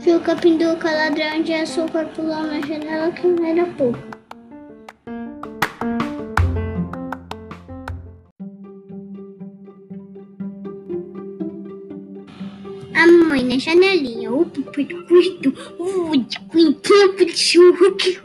Fica pinduca ladrão de açúcar pulou na janela que não era pouco. A mamãe na janelinha, o papai do quarto, o de o de churro que